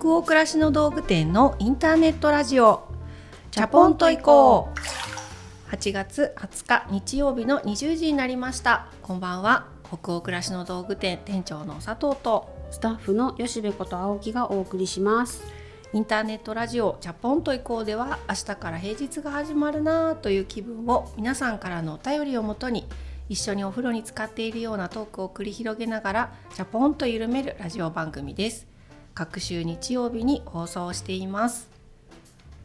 北欧暮らしの道具店のインターネットラジオ。チャポンと行こう。8月20日日曜日の20時になりました。こんばんは。北欧暮らしの道具店店長の佐藤と。スタッフの吉部こと青木がお送りします。インターネットラジオチャポンと行こうでは明日から平日が始まるなという気分を皆さんからのお便りをもとに一緒にお風呂に浸かっているようなトークを繰り広げながらチャポンと緩めるラジオ番組です各週日曜日に放送しています。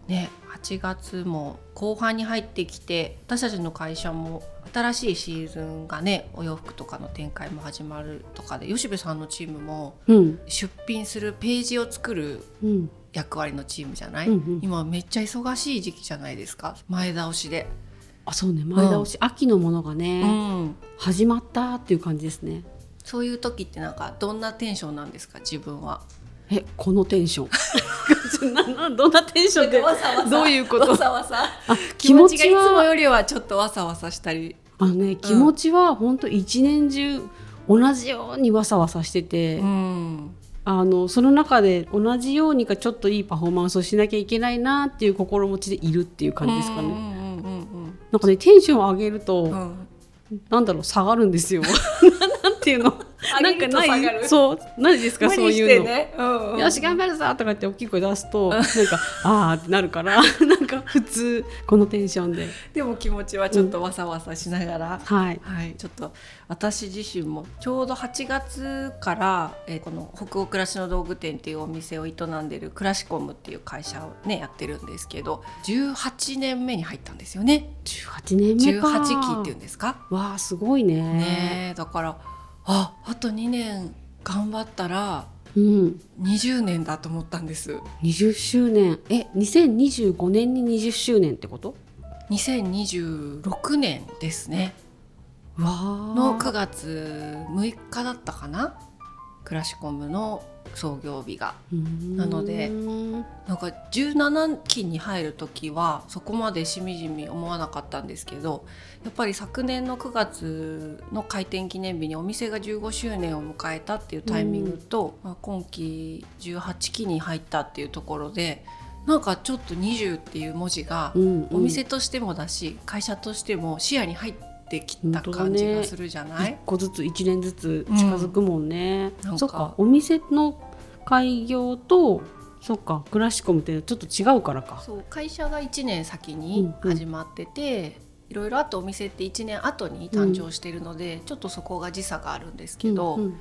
ね8月も後半に入ってきて私たちの会社も新しいシーズンがねお洋服とかの展開も始まるとかで吉部さんのチームもうん。出品するページを作るうん。役割のチームじゃない、うんうん。今めっちゃ忙しい時期じゃないですか？前倒しで、あそうね。前倒し、秋のものがね、うん、始まったっていう感じですね。そういう時ってなんかどんなテンションなんですか？自分はえこのテンション。どんなテンションでどういうこと？わさわさ。あ気持ちがいつもよりはちょっとわさわさしたり。あのね気持ちは本当一年中同じようにわさわさしてて、うん。あのその中で同じようにかちょっといいパフォーマンスをしなきゃいけないなっていう心持ちでいるっていう感じですかね。なんかねテンションを上げると、うんうん。なんだろう下がるんですよ。なんていうの。なんかない？そう。何ですか？そういうの。ね、うんうん。よし頑張るぞとかって大きい声出すとなんかあーってなるから。なんか普通このテンションで。でも気持ちはちょっとわさわさしながら、はい。はい、ちょっと私自身もちょうど8月から、えーこの北欧暮らしの道具店っていうお店を営んでるクラシコムっていう会社をねやってるんですけど18年目に入ったんですよね。18年目か。18期っていうんですか？わあすごいね。ねえだからああと2年頑張ったらうん。20年だと思ったんです。20周年。え2025年に20周年ってこと？2026年ですね。わの9月6日だったかな？クラシコムの創業日が。なのでなんか17期に入る時はそこまでしみじみ思わなかったんですけどやっぱり昨年の9月の開店記念日にお店が15周年を迎えたっていうタイミングと、まあ、今期18期に入ったっていうところでなんかちょっと20っていう文字がお店としてもだし会社としても視野に入ってきた感じがするじゃない、一個ずつ1年ずつ近づくもんね、うん。そっか。お店の開業とそっかクラシコムってちょっと違うからか。そう会社が1年先に始まってて、いろいろあとお店って1年後に誕生しているので、ちょっとそこが時差があるんですけど、うんうん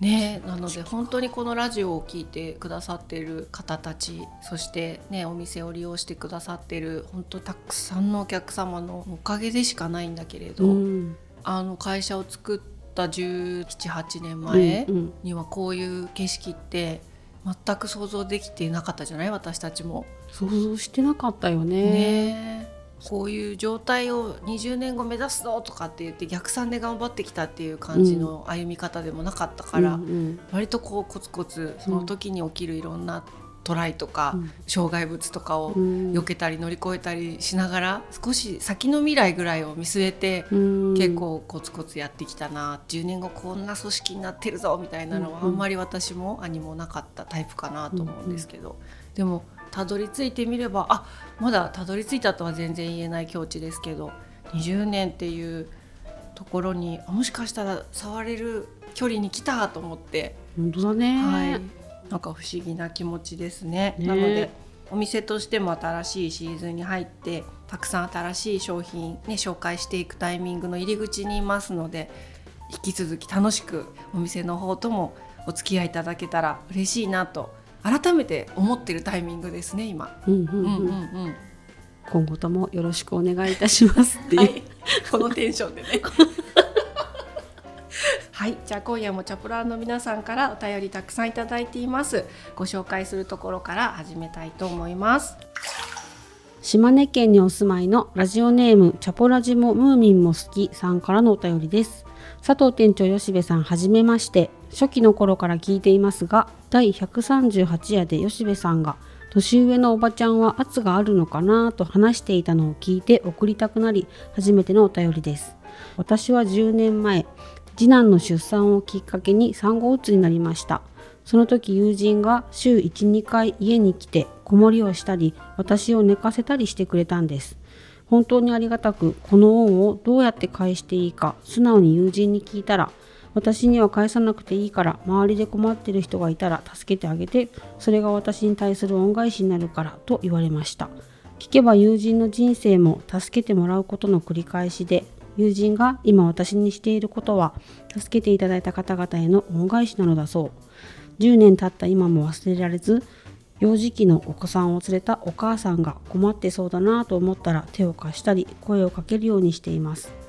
ね。なので本当にこのラジオを聞いてくださっている方たちそしてねお店を利用してくださっている本当たくさんのお客様のおかげでしかないんだけれど、うん。あの会社を作った1718年前にはこういう景色って全く想像できていなかったじゃない？私たちも。想像してなかったよね。ね。えこういう状態を20年後目指すぞとかって言って逆算で頑張ってきたっていう感じの歩み方でもなかったから、うんうん。割とこうコツコツその時に起きるいろんなトライとか、うん。障害物とかをうん。避けたり乗り越えたりしながら少し先の未来ぐらいを見据えてうん。結構コツコツやってきたな10年後こんな組織になってるぞみたいなのはあうんうん。んまり私も兄もなかったタイプかなと思うんですけど、でもたどり着いてみればあまだたどり着いたとは全然言えない境地ですけど20年っていうところにあもしかしたら触れる距離に来たと思って、本当だね、はい、なんか不思議な気持ちですね。ね。なのでお店としても新しいシーズンに入ってたくさん新しい商品、ね、紹介していくタイミングの入り口にいますので引き続き楽しくお店の方ともお付き合いいただけたら嬉しいなと改めて思ってるタイミングですね今。今後ともよろしくお願いいたしますっていう、はい、このテンションでね。はい、じゃあ今夜もチャプラーの皆さんからお便りたくさんいただいています。ご紹介するところから始めたいと思います。島根県にお住まいのラジオネームチャポラジもムーミンも好きさんからのお便りです佐藤店長吉部さんはじめまして初期の頃から聞いていますが第138夜で吉部さんが年上のおばちゃんは圧があるのかな？と話していたのを聞いて送りたくなり初めてのお便りです。私は10年前次男の出産をきっかけに産後うつになりました。その時友人が週12回家に来て子守をしたり私を寝かせたりしてくれたんです。本当にありがたくこの恩をどうやって返していいか素直に友人に聞いたら私には返さなくていいから周りで困ってる人がいたら助けてあげてそれが私に対する恩返しになるからと言われました。聞けば友人の人生も助けてもらうことの繰り返しで友人が今私にしていることは助けていただいた方々への恩返しなのだそう。10年経った今も忘れられず幼児期のお子さんを連れたお母さんが困ってそうだなと思ったら手を貸したり声をかけるようにしています。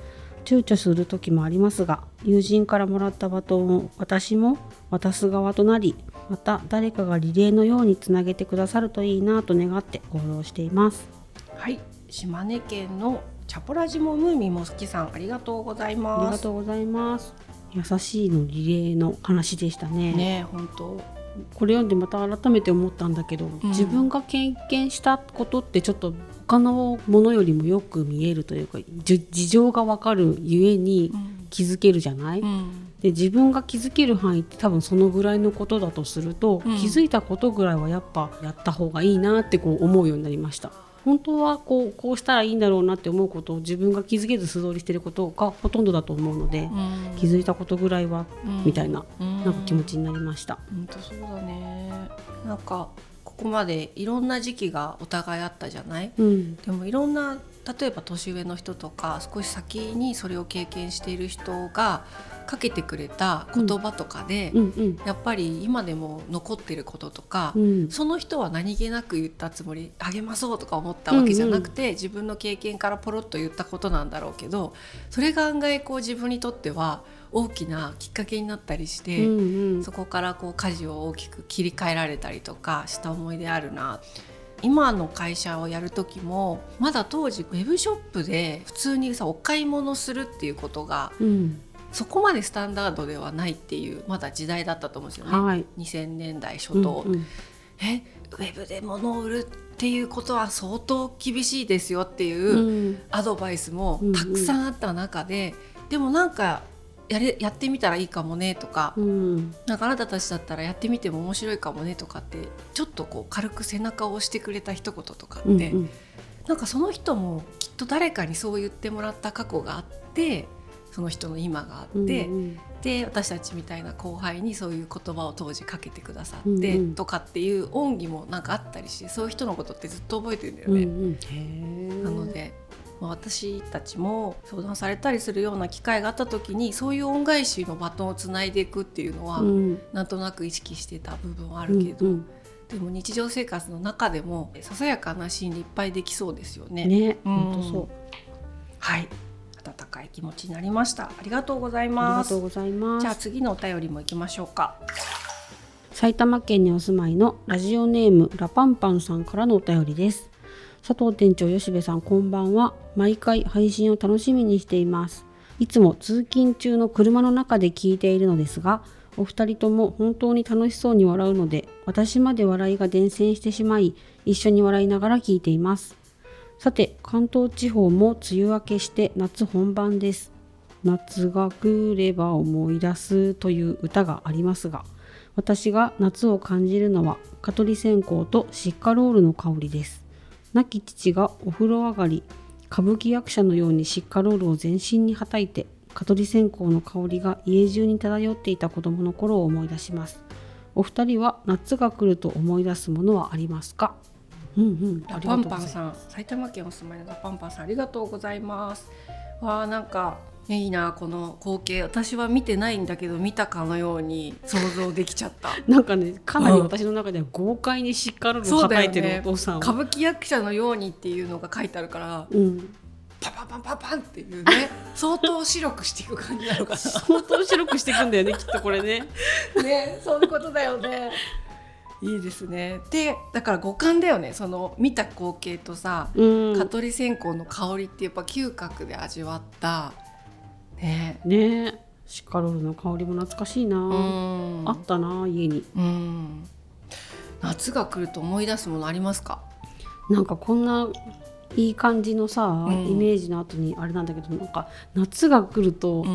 躊躇する時もありますが友人からもらったバトンを私も渡す側となりまた誰かがリレーのようにつなげてくださるといいなと願って行動しています。はい。島根県のチャポラジモムーミンも好きさんありがとうございます。ありがとうございます。優しいのリレーの話でしたね。ね本当。これ読んでまた改めて思ったんだけど、うん、自分が経験したことってちょっと他のものよりもよく見えるというか事情が分かるゆえに気づけるじゃない、うん、で自分が気づける範囲って多分そのぐらいのことだとすると、うん、気づいたことぐらいはやっぱやった方がいいなってこう思うようになりました。本当はこうこうしたらいいんだろうなって思うことを自分が気づけず素通りしてることがほとんどだと思うので、うん、気づいたことぐらいは、みたいな,、なんか気持ちになりました。本当そうだね。なんかここまでいろんな時期がお互いあったじゃない、うん、でもいろんな例えば年上の人とか少し先にそれを経験している人がかけてくれた言葉とかで、うん。うん、やっぱり今でも残ってることとか、うん、その人は何気なく言ったつもり励まそうとか思ったわけじゃなくて、うんうん、自分の経験からポロッと言ったことなんだろうけどそれが案外こう自分にとっては大きなきっかけになったりして、うんうん、そこからこう舵を大きく切り替えられたりとかした思い出あるな。今の会社をやる時もまだ当時ウェブショップで普通にさお買い物するっていうことが、うん、そこまでスタンダードではないっていうまだ時代だったと思うんですよね、はい、2000年代初頭。うんうん、えウェブで物を売るっていうことは相当厳しいですよっていうアドバイスもたくさんあった中で、でもなんかやれやってみたらいいかもねとか、うん、なんかあなたたちだったらやってみても面白いかもねとかってちょっとこう軽く背中を押してくれた一言とかって、うんうん、なんかその人もきっと誰かにそう言ってもらった過去があってその人の今があって、うんうん、で私たちみたいな後輩にそういう言葉を当時かけてくださって、とかっていう恩義もなんかあったりしてそういう人のことってずっと覚えてるんだよね。うんうん、なのでまあ、私たちも相談されたりするような機会があった時にそういう恩返しのバトンをつないでいくっていうのは、うん、なんとなく意識してた部分はあるけど、うんうん、でも日常生活の中でもささやかなシーンでいっぱいできそうですよね。ね、うん、本当そう。はい。温かい気持ちになりました。ありがとうございます。ありがとうございます。じゃあ次のお便りも行きましょうか。埼玉県にお住まいのラジオネームラパンパンさんからのお便りです佐藤店長吉部さんこんばんは。毎回配信を楽しみにしています。いつも通勤中の車の中で聞いているのですがお二人とも本当に楽しそうに笑うので私まで笑いが伝染してしまい一緒に笑いながら聞いています。さて関東地方も梅雨明けして夏本番です。夏が来れば思い出すという歌がありますが私が夏を感じるのは蚊取り線香とシッカロールの香りです。亡き父がお風呂上がり歌舞伎役者のようにシッカロールを全身にはたいて蚊取り線香の香りが家中に漂っていた子供の頃を思い出します。お二人は夏が来ると思い出すものはありますか？うんうんラパンパンさん埼玉県お住まいのラパンパンさんありがとうございます。わあなんかいいなこの光景。私は見てないんだけど見たかのように想像できちゃった。なんかねかなり私の中では豪快にしっかり叩いてるお父さん、ね、歌舞伎役者のようにっていうのが書いてあるから、うん、パパパンパンパンっていうね 相当白くしていく感じなのかな。相当白くしていくんだよねきっとこれね。ねそういうことだよね。いいですね。でだから五感だよね。その見た光景とさ、うん、蚊取り線香の香りってやっぱ嗅覚で味わったね。ね。シカロールの香りも懐かしいな、あったな家に。夏が来ると思い出すものありますか？なんかこんないい感じのさ、うん、イメージの後にあれなんだけどなんか夏が来ると、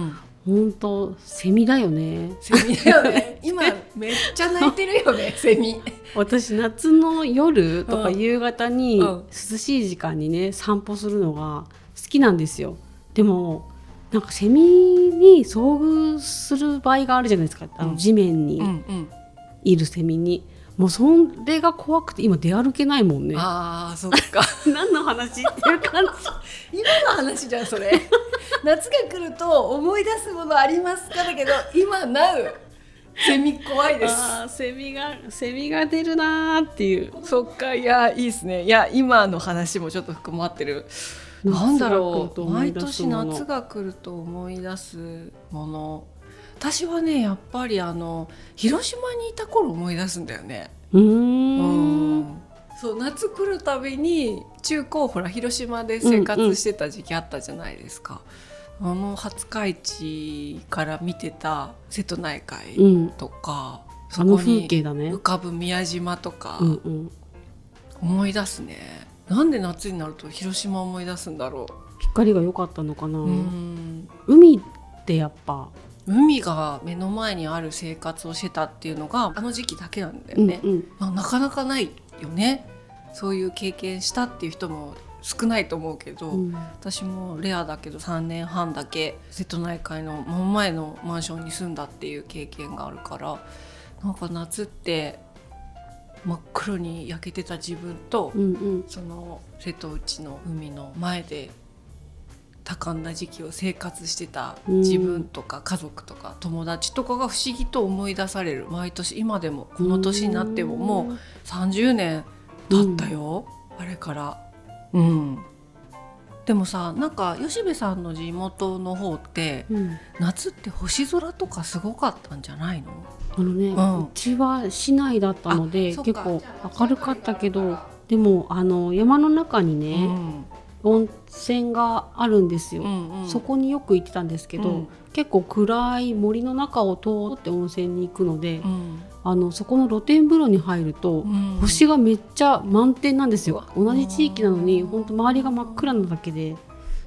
本当セミだよね。セミだよね。今めっちゃ泣いてるよねセミ。私夏の夜とかうん。夕方にうん。涼しい時間にね散歩するのが好きなんですよ。でもなんかセミに遭遇する場合があるじゃないですか。あうん。の地面にいるセミに、もうそれが怖くて今出歩けないもんね。あーそっか。何の話っていう感じ。今の話じゃんそれ。夏が来ると思い出すものありますかだけど今なう。セミ怖いです。セミがセミが出るなーっていう。そっかいやいいですね。いや今の話もちょっと含まってるなんだろう毎年夏が来ると思い出すもの。私はねやっぱりあの広島にいた頃思い出すんだよね。うん。ん。そう夏来るたびに中高ほら広島で生活してた時期あったじゃないですか。あの廿日市から見てた瀬戸内海うん。とか、あの風そこに景だね浮かぶ宮島とかうんうん。思い出すね。なんで夏になると広島思い出すんだろ光が良かったのかな、海ってやっぱ。海が目の前にある生活をしてたっていうのがあの時期だけなんだよね、うんうん。まあ、なかなかないよね。そういう経験したっていう人も少ないと思うけど、うん。私もレアだけど3年半だけ瀬戸内海の真ん前のマンションに住んだっていう経験があるからなんか夏って真っ黒に焼けてた自分と、うんうん。その瀬戸内の海の前で多感な時期を生活してた自分とか家族とか友達とかが不思議と思い出される。毎年今でもこの年になってももう30年経ったよ、あれから。うん。でもさなんか吉部さんの地元の方ってうん、うん。夏って星空とかすごかったんじゃないの？あのね、うん。うちは市内だったので結構明るかったけどでもあの山の中にね、温泉があるんですよ、うんうん。そこによく行ってたんですけど、うん。結構暗い森の中を通って温泉に行くので、うん。あのそこの露天風呂に入ると、うん。星がめっちゃ満点なんですよ。同じ地域なのに本当周りが真っ暗なだけで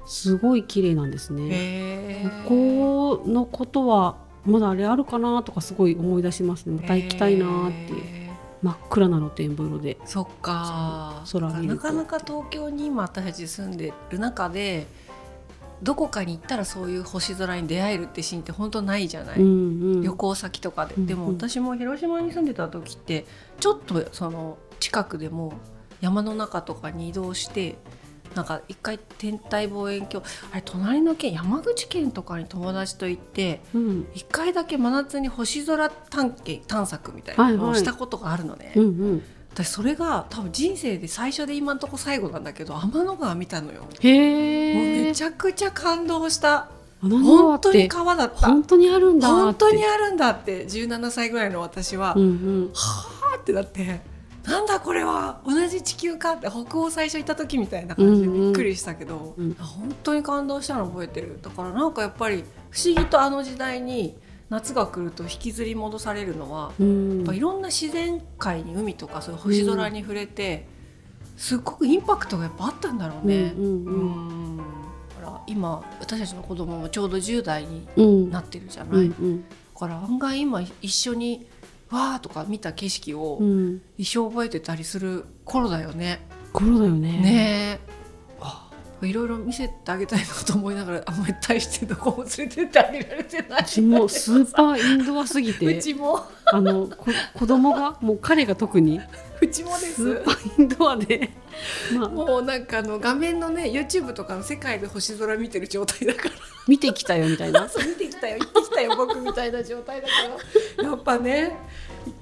すごい綺麗なんですね。ここのことはまだあれあるかなとかすごい思い出しますね。また行きたいなーっていう。へ真っ暗な露天風呂で。ーそっか。空見なかなか東京に今私たち住んでる中でどこかに行ったらそういう星空に出会えるってシーンって本当ないじゃない、うんうん。旅行先とかで、うん。でも私も広島に住んでた時ってちょっとその近くでも山の中とかに移動してなんか一回天体望遠鏡あれ隣の県山口県とかに友達と行ってうん。一回だけ真夏に星空探検探索みたいなのをしたことがあるのね、うんうん。私それが多分人生で最初で今のとこ最後なんだけど天の川見たのよ、もうめちゃくちゃ感動した。本当に川だった。本当にあるんだーって。本当にあるんだって。17歳ぐらいの私は、うんうん。はあってなってなんだこれは同じ地球かって北欧最初行った時みたいな感じでびっくりしたけど、うんうん。本当に感動したの覚えてる。だからなんかやっぱり不思議とあの時代に夏が来ると引きずり戻されるのは、うん。やっぱいろんな自然界に海とかそういう星空に触れて、すっごくインパクトがやっぱあったんだろうね。うん今私たちの子供もちょうど10代にうん。なってるじゃうない、だんうん。から案外今一緒にわーとか見た景色をうん。一生覚えてたりする頃だよね。頃だよね。ね。えいろいろ見せてあげたいなと思いながらあんまり大してどこも連れてってあげられてない。うちもスーパーインドアすぎうてちも。あのこ子供がもう彼が特に。うちもでスすーパーインドアで。まあ。もうなんかあの画面のね YouTube とかの世界で星空見てる状態だから。見てきたよみたいな。そう見てきたよ。行ってきたよ僕みたいな状態だから。やっぱね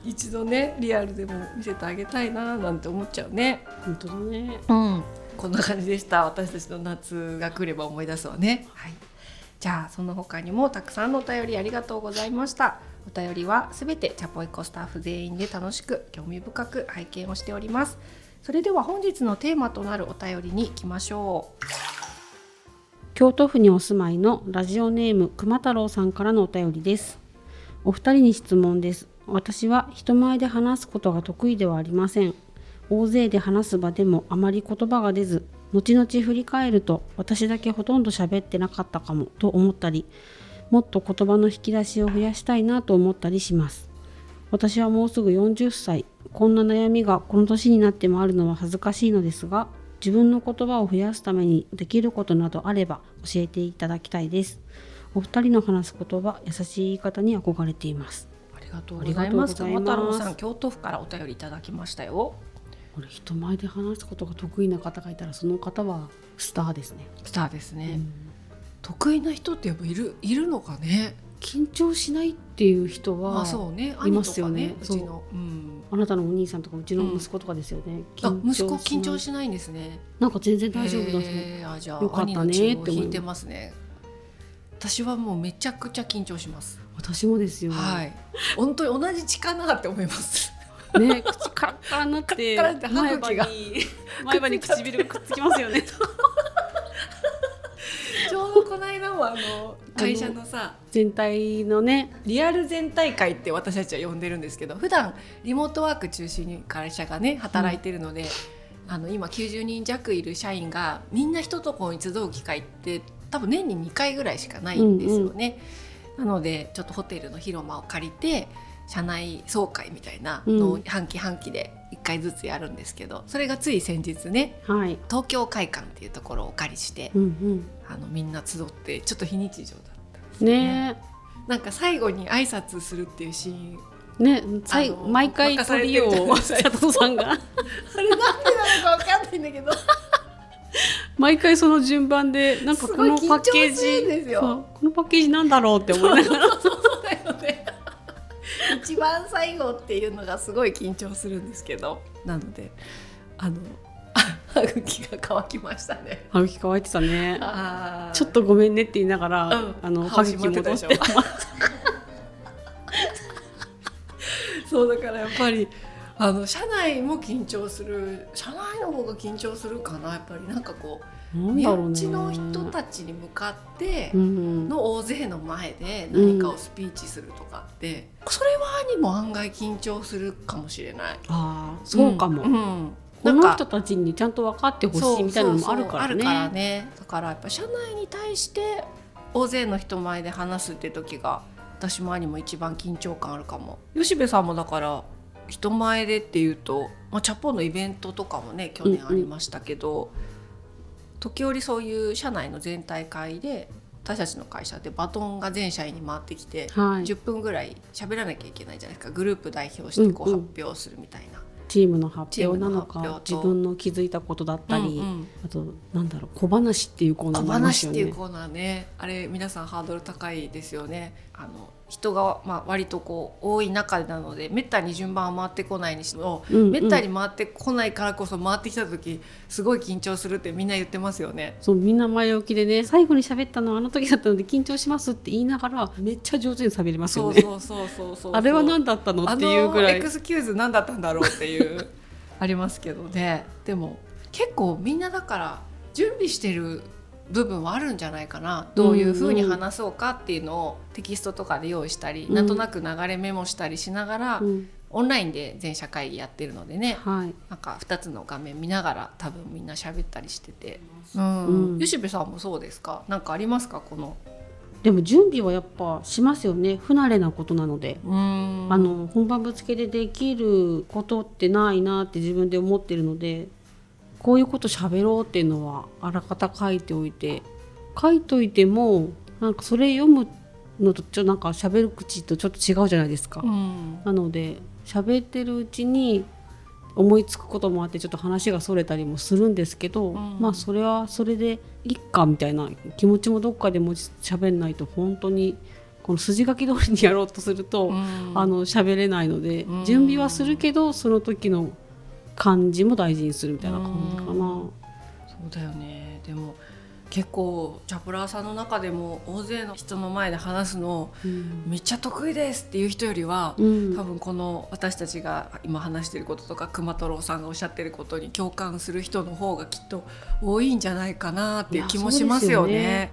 い一度ねリアルでも見せてあげたいななんて思っちゃうね。本当だね。うん。こんな感じでした。私たちの夏が来れば思い出すわね。はい。じゃあその他にもたくさんのお便りありがとうございました。お便りはすべてチャポイコスタッフ全員で楽しく興味深く拝見をしております。それでは本日のテーマとなるお便りに行きましょう京都府にお住まいのラジオネーム熊太郎さんからのお便りです。お二人に質問です。私は人前で話すことが得意ではありません。大勢で話す場でもあまり言葉が出ず後々振り返ると私だけほとんど喋ってなかったかもと思ったりもっと言葉の引き出しを増やしたいなと思ったりします。私はもうすぐ40歳。こんな悩みがこの年になってもあるのは恥ずかしいのですが自分の言葉を増やすためにできることなどあれば教えていただきたいです。お二人の話す言葉優しい言い方に憧れています。ありがとうございます。玉太郎さん京都府からお便りいただきましたよ。これ人前で話すことが得意な方がいたらその方はスターですね。スターですね、うん、得意な人ってやっぱいるいるのかね。緊張しないっていう人はいますよね。う。ちの、うん、あなたのお兄さんとかうちの息子とかですよね、うん、息子緊張しないんですね。なんか全然大丈夫だそうあじゃあよかったねって思ってますね。私はもうめちゃくちゃ緊張します。私もですよ。はい。本当に同じ血かなって思います。ね口カラカラになって前歯に前歯に唇がくっつきますよね この間もあの会社のさ全体のね。リアル全体会って私たちは呼んでるんですけど普段リモートワーク中心に会社がね働いてるので、うん、あの今90人弱いる社員がみんな一とこに集う機会って多分年に2回ぐらいしかないんですよね。うんうん、なのでちょっとホテルの広間を借りて社内総会みたいなのを半期半期で1回ずつやるんですけどそれがつい先日ね、はい、東京会館っていうところをお借りして、うんうん、あのみんな集ってちょっと非日常だったんですね。ね。なんか最後に挨拶するっていうシーンね、最後毎回トリオを佐藤さんが。あれなんでなのか分かんないんだけど。毎回その順番でなんかこのパッケージこのパッケージなんだろうって思いながら一番最後っていうのがすごい緊張するんですけど。なのであの 歯茎が乾きましたね。歯茎乾いてたね。ちょっとごめんねって言いながら、うん、あの歯茎戻して。そうだからやっぱりあの社内も緊張する。社内の方が緊張するかなやっぱり。なんかこう身内の人たちに向かっての大勢の前で何かをスピーチするとかって、それはにも案外緊張するかもしれない。あそうかも、うん、この人たちにちゃんと分かってほしいみたいなのもあるからね。からねだからやっぱ社内に対して大勢の人前で話すって時が私も兄も一番緊張感あるかも。吉部さんもだから人前でっていうと、まあ、チャポのイベントとかもね去年ありましたけど、うんうん時折そういう社内の全体会で私たちの会社でバトンが全社員に回ってきて、はい、10分ぐらい喋らなきゃいけないじゃないですかグループ代表してこう発表するみたいな。うんうんチームの発表なのか自分の気づいたことだったり、うんうん、あとなんだろう小話っていうコーナーもありますよね。小話っていうコーナーねあれ皆さんハードル高いですよね。あの人がまあ割とこう多い中なのでめったに順番は回ってこないにしても、うんうん、めったに回ってこないからこそ回ってきた時すごい緊張するってみんな言ってますよね。そうみんな前置きでね最後に喋ったのはあの時だったので緊張しますって言いながらめっちゃ上手に喋りますよね。そうそうそうそうあれは何だったのっていうぐらい。エクスキューズ何だったんだろうっていう ありますけどね。でも結構みんなだから準備してる部分はあるんじゃないかな。どういうふうに話そうかっていうのをテキストとかで用意したり、うん、なんとなく流れメモしたりしながら、うん、オンラインで全社会議やってるのでね、はい、なんか2つの画面見ながら多分みんな喋ったりしてて、うん、吉部さんもそうですか？何かありますか？この。でも準備はやっぱしますよね。不慣れなことなので。あの本番ぶつけでできることってないなって自分で思ってるのでこういうこと喋ろうっていうのはあらかた書いておいて書いといてもなんかそれ読むのとちょっとなんか喋る口とちょっと違うじゃないですか。うん、なので喋ってるうちに思いつくこともあってちょっと話がそれたりもするんですけど、うん、まあそれはそれでいっかみたいな気持ちもどっかでも喋んないと本当にこの筋書き通りにやろうとすると、うん、あの喋れないので、準備はするけどその時の感じも大事にするみたいな感じかな。そうだよね。でも結構チャプラーさんの中でも大勢の人の前で話すの、うん、めっちゃ得意ですっていう人よりは、うん、多分この私たちが今話してることとか熊太郎さんがおっしゃってることに共感する人の方がきっと多いんじゃないかなっていう気もしますよね。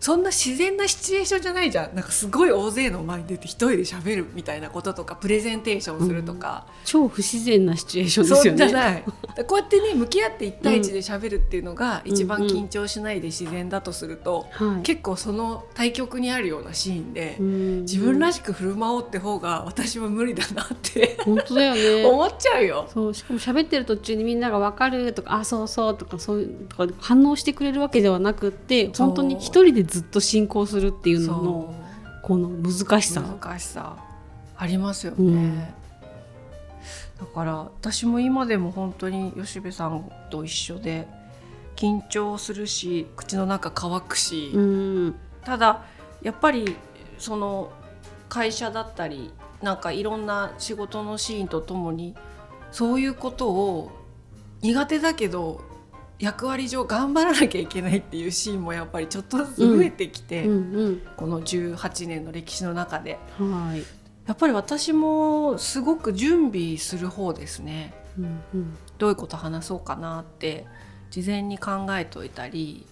そんな自然なシチュエーションじゃないじゃん。なんかすごい大勢の前に出て一人で喋るみたいなこととかプレゼンテーションするとか、うん、超不自然なシチュエーションですよね。じゃない。こうやってね向き合って一対一で喋るっていうのが一番緊張しないで自然だとすると、うんうん、結構その対極にあるようなシーンで、自分らしく振る舞おうって方が私は無理だなって本当だよね。思っちゃうよ。そうしかも喋ってる途中にみんなが分かるとかあそうそうとかそういうとか反応してくれるわけではなくって本当に一人でずっと進行するっていうののこの難しさ。難しさ。ありますよね、うん、だから私も今でも本当に吉部さんと一緒で緊張するし口の中乾くし、うん、ただやっぱりその会社だったりなんかいろんな仕事のシーンとともにそういうことを苦手だけど役割上頑張らなきゃいけないっていうシーンもやっぱりちょっとずつ増えてきて、うんうんうん、この18年の歴史の中で、はい、やっぱり私もすごく準備する方ですね、うんうん、どういうこと話そうかなって事前に考えておいたり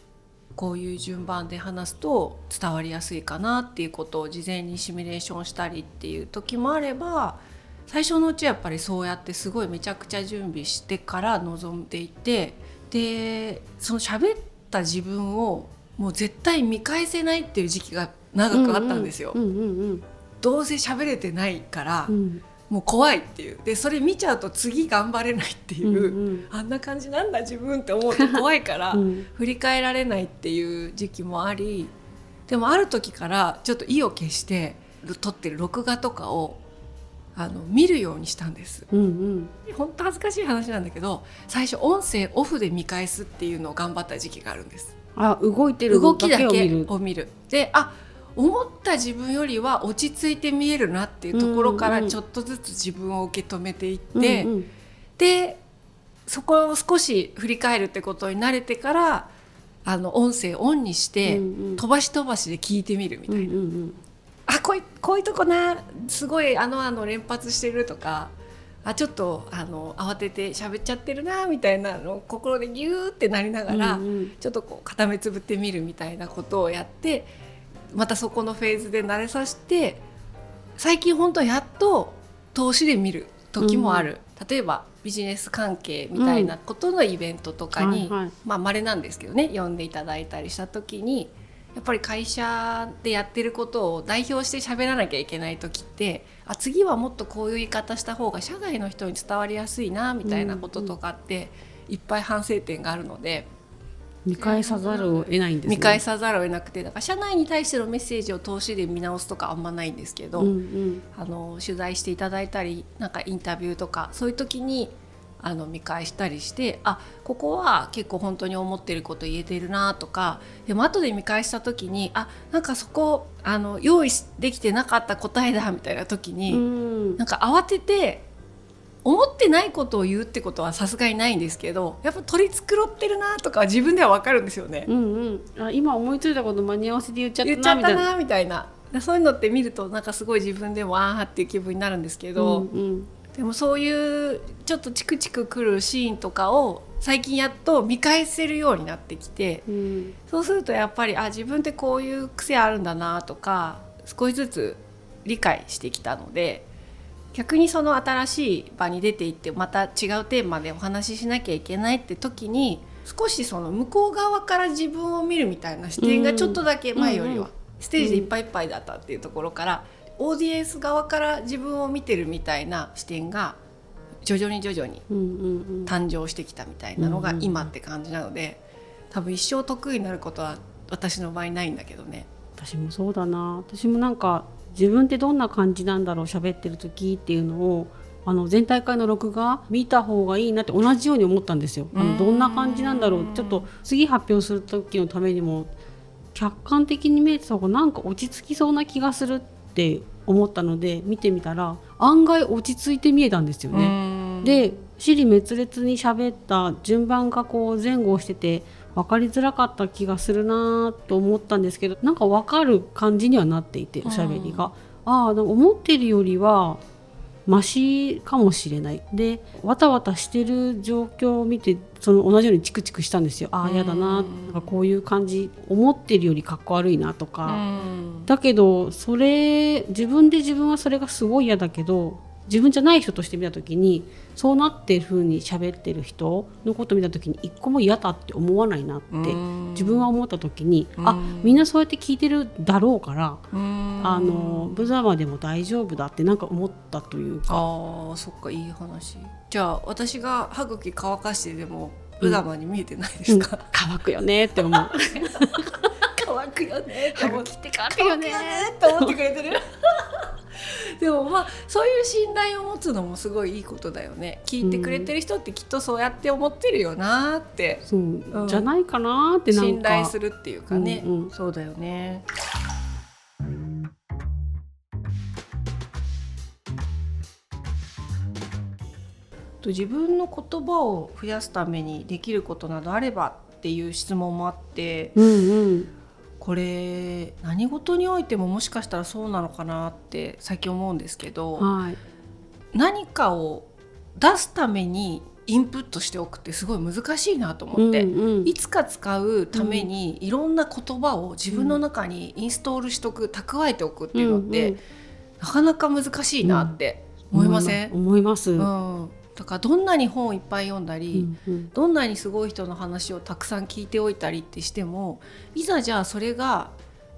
こういう順番で話すと伝わりやすいかなっていうことを事前にシミュレーションしたりっていう時もあれば最初のうちはやっぱりそうやってすごいめちゃくちゃ準備してから臨んでいて。でその喋った自分をもう絶対見返せないっていう時期が長くあったんですよ。どうせ喋れてないから、うん、もう怖いっていう。でそれ見ちゃうと次頑張れないっていう、うんうん、あんな感じなんだ自分って思うと怖いから、うん、振り返られないっていう時期もありでもある時からちょっと意を決して撮ってる録画とかをあの見るようにしたんです、うんうん、本当恥ずかしい話なんだけど最初音声オフで見返すっていうのを頑張った時期があるんです。あ動いてる動きだけを見る。であ思った自分よりは落ち着いて見えるなっていうところからちょっとずつ自分を受け止めていって、うんうん、でそこを少し振り返るってことに慣れてからあの音声オンにして、飛ばし飛ばしで聞いてみるみたいな、うんうんうん、あこういこういうとこなすごいあのあの連発してるとかあちょっとあの慌てて喋っちゃってるなみたいなのを心でギューってなりながら、うんうん、ちょっとこう片目つぶってみるみたいなことをやってまたそこのフェーズで慣れさせて最近本当やっと投資で見る時もある、うん、例えばビジネス関係みたいなことのイベントとかに、うん。はいはい、まあ稀なんですけどね呼んでいただいたりした時にやっぱり会社でやってることを代表して喋らなきゃいけない時ってあ次はもっとこういう言い方した方が社外の人に伝わりやすいなみたいなこととかっていっぱい反省点があるので。見返さざるを得ないんです、ね、見返さざるを得なくてだから社内に対してのメッセージを通しで見直すとかあんまないんですけど、うんうん、あの取材していただいたりなんかインタビューとかそういう時にあの見返したりしてあここは結構本当に思ってること言えてるなとかでも後で見返した時にあなんかそこあの用意できてなかった答えだみたいな時に、ん、なんか慌てて思ってないことを言うってことはさすがにないんですけどやっぱ取り繕ってるなとか自分では分かるんですよね。うんうん、あ今思いついたこと間に合わせて言っちゃったなみたいな。そういうのって見るとなんかすごい自分でもああっていう気分になるんですけど、うんうんでもそういうちょっとチクチクくるシーンとかを最近やっと見返せるようになってきて、うん、そうするとやっぱりあ自分ってこういう癖あるんだなとか少しずつ理解してきたので逆にその新しい場に出ていってまた違うテーマでお話ししなきゃいけないって時に少しその向こう側から自分を見るみたいな視点がちょっとだけ前よりはステージでいっぱいいっぱいだったっていうところからオーディエンス側から自分を見てるみたいな視点が徐々に徐々に誕生してきたみたいなのが今って感じなので多分一生得意になることは私の場合ないんだけどね。私もそうだな。私もなんか自分ってどんな感じなんだろう喋ってる時っていうのをあの全大会の録画見た方がいいなって同じように思ったんですよ。あのどんな感じなんだろう。ちょっと次発表する時のためにも客観的に見えてた方がなんか落ち着きそうな気がするって思ったので見てみたら案外落ち着いて見えたんですよね。で尻滅裂に喋った順番がこう前後してて分かりづらかった気がするなと思ったんですけどなんか分かる感じにはなっていておしゃべりが。ああ思ってるよりはマシかもしれない。でわたわたしてる状況を見てその同じようにチクチクしたんですよ。ああ嫌だな。なんかこういう感じ思ってるよりかっこ悪いなとか。だけどそれ自分で自分はそれがすごい嫌だけど自分じゃない人として見た時にそうなってる風に喋ってる人のこと見た時に一個も嫌だって思わないなって自分は思った時にあみんなそうやって聞いてるだろうからあの無様でも大丈夫だってなんか思ったというか。あそっかいい話。じゃあ私が歯茎乾かしてでも無様に見えてないですか、うん。うん、乾くよねって思う 乾くよね。歯茎って乾くよねって思ってくれてる。でもまあそういう信頼を持つのもすごいいいことだよね。聞いてくれてる人ってきっとそうやって思ってるよなって、う。ん、そう、じゃないかなって信頼するっていうかね、うんうん、そうだよね。自分の言葉を増やすためにできることなどあればっていう質問もあって、うんうん、これ何事においてももしかしたらそうなのかなって最近思うんですけど、はい、何かを出すためにインプットしておくってすごい難しいなと思って、うんうん、いつか使うためにいろんな言葉を自分の中にインストールしとく蓄えておくっていうのって、うんうん、なかなか難しいなって思いません、うん、思います、うん、だからどんなに本をいっぱい読んだり、うんうん、どんなにすごい人の話をたくさん聞いておいたりってしてもいざじゃあそれが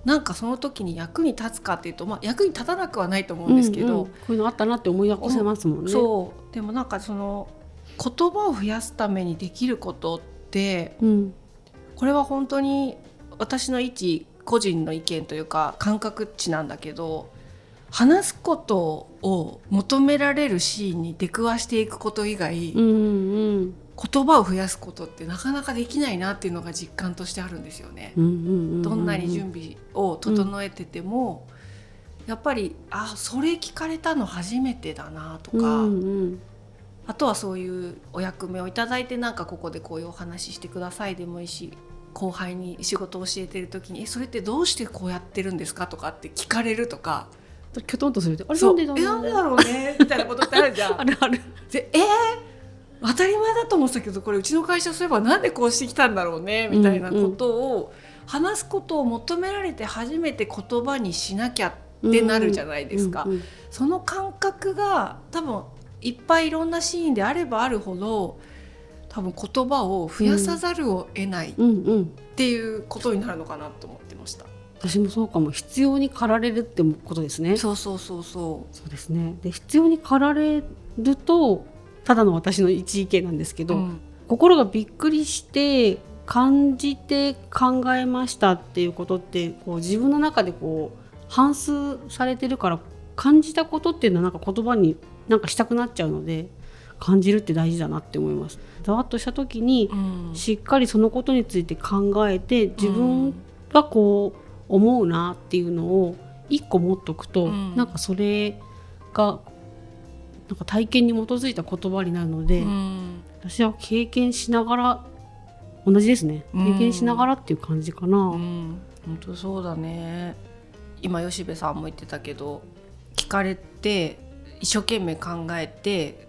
なんかその時に役に立つかっていうと、まあ、役に立たなくはないと思うんですけど、うんうん、こういうのあったなって思い起こせますもんね。そう。でもなんかその言葉を増やすためにできることって、うん、これは本当に私の一個人の意見というか感覚値なんだけど話すことを求められるシーンに出くわしていくこと以外、うんうん、言葉を増やすことってなかなかできないなっていうのが実感としてあるんですよね。どんなに準備を整えてても、うん、やっぱりあそれ聞かれたの初めてだなとか、うんうん、あとはそういうお役目を頂いてなんかここでこういうお話ししてくださいでもいいし後輩に仕事を教えてる時に「えそれってどうしてこうやってるんですか?」とかって聞かれるとか。きょとんとするあれなんでなんでだろうね。みたいなことってあるじゃん。あるある。でえー、当たり前だと思ってたけどこれうちの会社そういえばなんでこうしてきたんだろうね。みたいなことを話すことを求められて初めて言葉にしなきゃってなるじゃないですか。その感覚が多分いっぱいいろんなシーンであればあるほど多分言葉を増やさざるを得ないっていうことになるのかなと思ってました。私もそうかも。必要に駆られるってことですね。そうそうそうそう。そうですね。で必要に駆られるとただの私の一意見なんですけど、うん、心がびっくりして感じて考えましたっていうことってこう自分の中でこう反数されてるから感じたことっていうのはなんか言葉になんかしたくなっちゃうので感じるって大事だなって思います。ざわっとした時に、しっかりそのことについて考えて自分がこう思うなっていうのを一個持っとくと、うん、なんかそれがなんか体験に基づいた言葉になるので、うん、私は経験しながら同じですね。経験しながらっていう感じかな。うん、本当そうだね。今吉部さんも言ってたけど聞かれて一生懸命考えて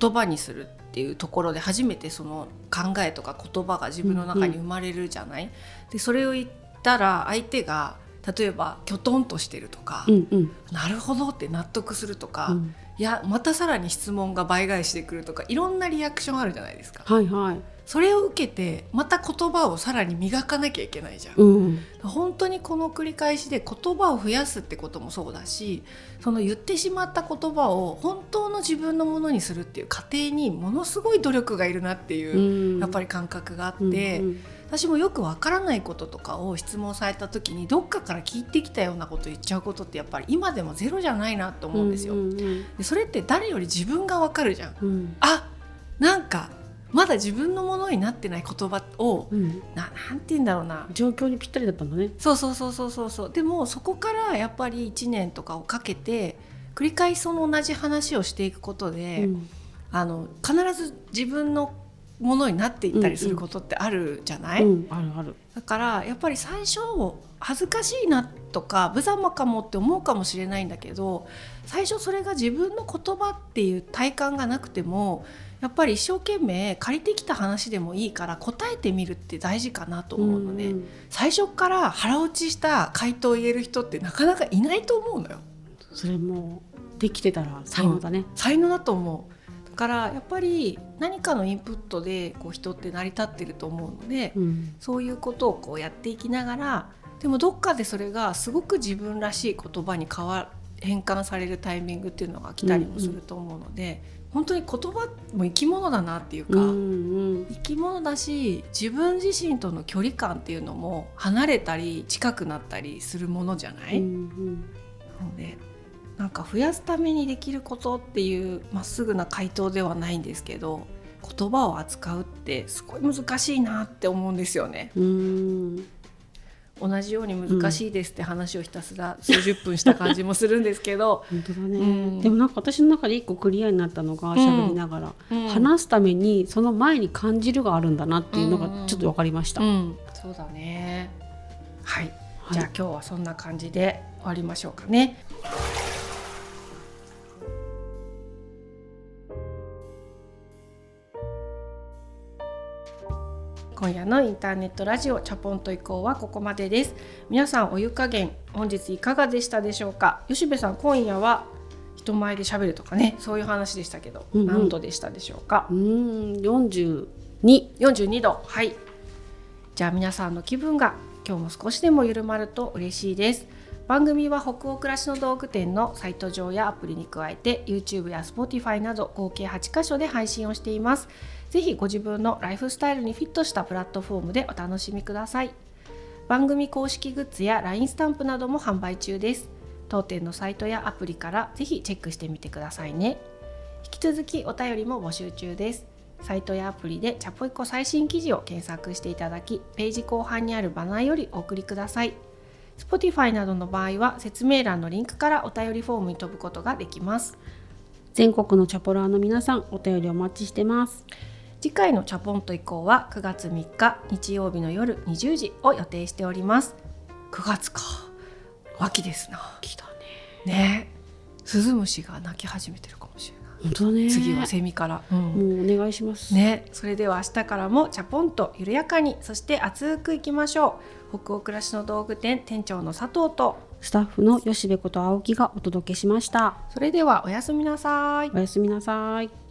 言葉にするっていうところで初めてその考えとか言葉が自分の中に生まれるじゃない、うんうん、でそれを言ったら相手が例えばきょとんとしてるとか、うんうん、なるほどって納得するとか、うん、いやまたさらに質問が倍返しでくるとかいろんなリアクションあるじゃないですか。はいはい、それを受けてまた言葉をさらに磨かなきゃいけないじゃん、うん、本当にこの繰り返しで言葉を増やすってこともそうだしその言ってしまった言葉を本当の自分のものにするっていう過程にものすごい努力がいるなっていう、うん、やっぱり感覚があって。うんうん私もよくわからないこととかを質問された時にどっかから聞いてきたようなこと言っちゃうことってやっぱり今でもゼロじゃないなと思うんですよ。うんうんうん、でそれって誰より自分がわかるじゃん。うん、あなんかまだ自分のものになってない言葉を、うん、ななんて言うんだろうな。状況にぴったりだったんだね。そうそうそうそうそう。そうでもそこからやっぱり1年とかをかけて繰り返しその同じ話をしていくことで、うん、あの必ず自分のものになっていったりすることってあるじゃない、うん、あるあるだからやっぱり最初恥ずかしいなとか無様かもって思うかもしれないんだけど最初それが自分の言葉っていう体感がなくてもやっぱり一生懸命借りてきた話でもいいから答えてみるって大事かなと思うので、うんうん、最初から腹落ちした回答を言える人ってなかなかいないと思うのよ。それもできてたら才能だね。才能だと思う。からやっぱり何かのインプットでこう人って成り立ってると思うので、うん、そういうことをこうやっていきながらでもどっかでそれがすごく自分らしい言葉に変わ変換されるタイミングっていうのが来たりもすると思うので、うん。うん、本当に言葉も生き物だなっていうか、うんうん、生き物だし自分自身との距離感っていうのも離れたり近くなったりするものじゃない、うんうん、なのでなんか増やすためにできることっていうまっすぐな回答ではないんですけど言葉を扱うってすごい難しいなって思うんですよね。同じように難しいですって話をひたすら数十分した感じもするんですけど。本当だね、うん、でもなんか私の中で一個クリアになったのが喋りながら、うん。うん、話すためにその前に感じるがあるんだなっていうのがちょっと分かりました、そうだね。はい、はい、じゃあ今日はそんな感じで終わりましょうかね。今夜のインターネットラジオチャポンと移行はここまでです。皆さんお湯加減本日いかがでしたでしょうか？吉部さん今夜は人前で喋るとかねそういう話でしたけど、うんうん、何度でしたでしょうか？うん42 42度。はい。じゃあ皆さんの気分が今日も少しでも緩まると嬉しいです。番組は北欧暮らしの道具店のサイト上やアプリに加えて YouTube や Spotify など合計8箇所で配信をしていますぜひご自分のライフスタイルにフィットしたプラットフォームでお楽しみください。番組公式グッズや LINE スタンプなども販売中です。当店のサイトやアプリからぜひチェックしてみてくださいね。引き続きお便りも募集中です。サイトやアプリでチャポイコ最新記事を検索していただきページ後半にあるバナーよりお送りください。Spotify などの場合は説明欄のリンクからお便りフォームに飛ぶことができます。全国のチャポラーの皆さんお便りお待ちしてます。次回のチャポンと以降は9月3日日曜日の夜20時を予定しております。9月か。秋ですな。来たね。ね。スズムシが鳴き始めてるかもしれない。本当ね。次はセミから、うん、もうお願いします。ね。それでは明日からもチャポンと緩やかに。そして熱くいきましょう。北欧暮らしの道具店店長の佐藤とスタッフの吉部こと青木がお届けしました。それではおやすみなさい。おやすみなさい